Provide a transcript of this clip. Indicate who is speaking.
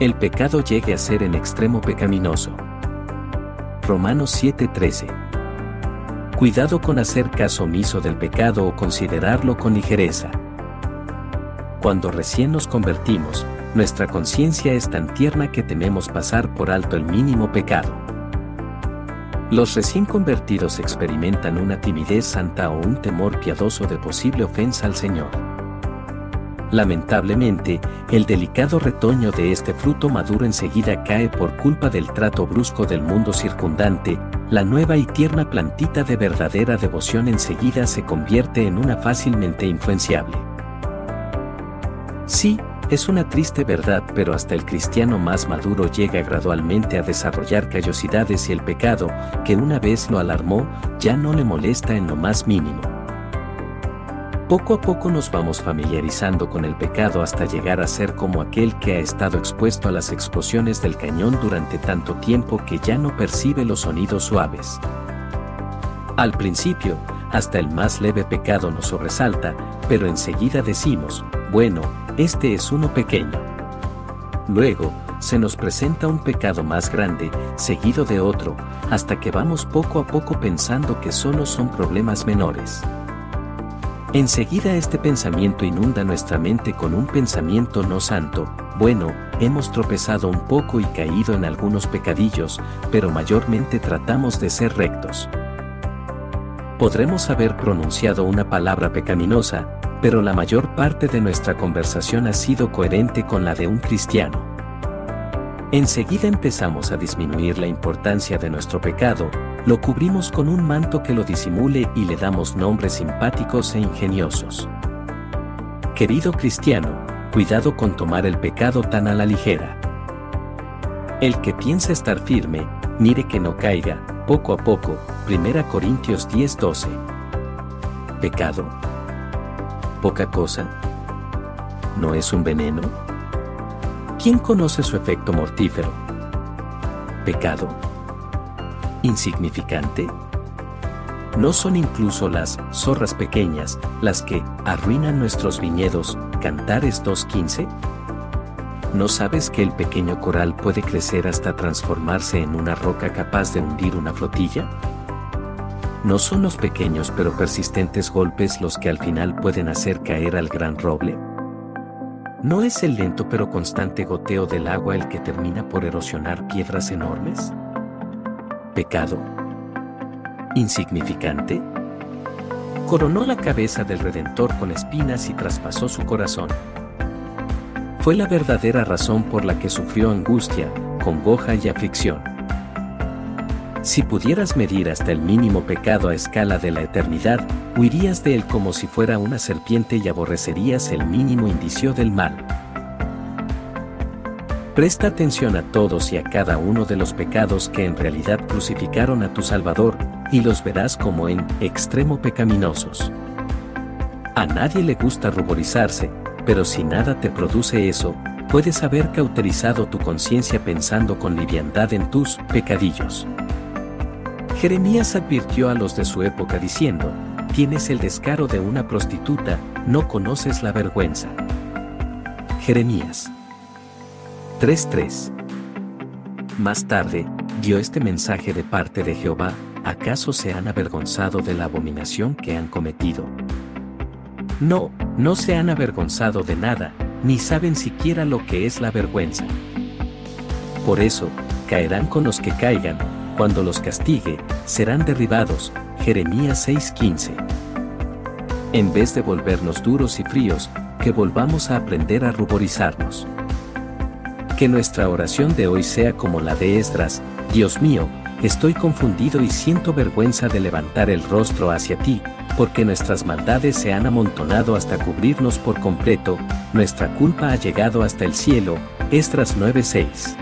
Speaker 1: El pecado llegue a ser en extremo pecaminoso. Romanos 7:13. Cuidado con hacer caso omiso del pecado o considerarlo con ligereza. Cuando recién nos convertimos, nuestra conciencia es tan tierna que tememos pasar por alto el mínimo pecado. Los recién convertidos experimentan una timidez santa o un temor piadoso de posible ofensa al Señor. Lamentablemente, el delicado retoño de este fruto maduro enseguida cae por culpa del trato brusco del mundo circundante, la nueva y tierna plantita de verdadera devoción enseguida se convierte en una fácilmente influenciable. Sí, es una triste verdad, pero hasta el cristiano más maduro llega gradualmente a desarrollar callosidades y el pecado, que una vez lo alarmó, ya no le molesta en lo más mínimo. Poco a poco nos vamos familiarizando con el pecado hasta llegar a ser como aquel que ha estado expuesto a las explosiones del cañón durante tanto tiempo que ya no percibe los sonidos suaves. Al principio, hasta el más leve pecado nos sobresalta, pero enseguida decimos, bueno, este es uno pequeño. Luego, se nos presenta un pecado más grande, seguido de otro, hasta que vamos poco a poco pensando que solo son problemas menores. Enseguida este pensamiento inunda nuestra mente con un pensamiento no santo, bueno, hemos tropezado un poco y caído en algunos pecadillos, pero mayormente tratamos de ser rectos. Podremos haber pronunciado una palabra pecaminosa, pero la mayor parte de nuestra conversación ha sido coherente con la de un cristiano. Enseguida empezamos a disminuir la importancia de nuestro pecado, lo cubrimos con un manto que lo disimule y le damos nombres simpáticos e ingeniosos. Querido cristiano, cuidado con tomar el pecado tan a la ligera. El que piensa estar firme, mire que no caiga, poco a poco, 1 Corintios 10:12. Pecado. Poca cosa. ¿No es un veneno? ¿Quién conoce su efecto mortífero? Pecado insignificante? ¿No son incluso las zorras pequeñas las que arruinan nuestros viñedos? Cantares 2.15. ¿No sabes que el pequeño coral puede crecer hasta transformarse en una roca capaz de hundir una flotilla? ¿No son los pequeños pero persistentes golpes los que al final pueden hacer caer al gran roble? ¿No es el lento pero constante goteo del agua el que termina por erosionar piedras enormes? pecado? ¿Insignificante? Coronó la cabeza del Redentor con espinas y traspasó su corazón. Fue la verdadera razón por la que sufrió angustia, congoja y aflicción. Si pudieras medir hasta el mínimo pecado a escala de la eternidad, huirías de él como si fuera una serpiente y aborrecerías el mínimo indicio del mal. Presta atención a todos y a cada uno de los pecados que en realidad crucificaron a tu Salvador, y los verás como en extremo pecaminosos. A nadie le gusta ruborizarse, pero si nada te produce eso, puedes haber cauterizado tu conciencia pensando con liviandad en tus pecadillos. Jeremías advirtió a los de su época diciendo, tienes el descaro de una prostituta, no conoces la vergüenza. Jeremías 3.3. Más tarde, dio este mensaje de parte de Jehová, ¿acaso se han avergonzado de la abominación que han cometido? No, no se han avergonzado de nada, ni saben siquiera lo que es la vergüenza. Por eso, caerán con los que caigan, cuando los castigue, serán derribados. Jeremías 6:15. En vez de volvernos duros y fríos, que volvamos a aprender a ruborizarnos. Que nuestra oración de hoy sea como la de Esdras, Dios mío, estoy confundido y siento vergüenza de levantar el rostro hacia ti, porque nuestras maldades se han amontonado hasta cubrirnos por completo, nuestra culpa ha llegado hasta el cielo, Esdras 9:6.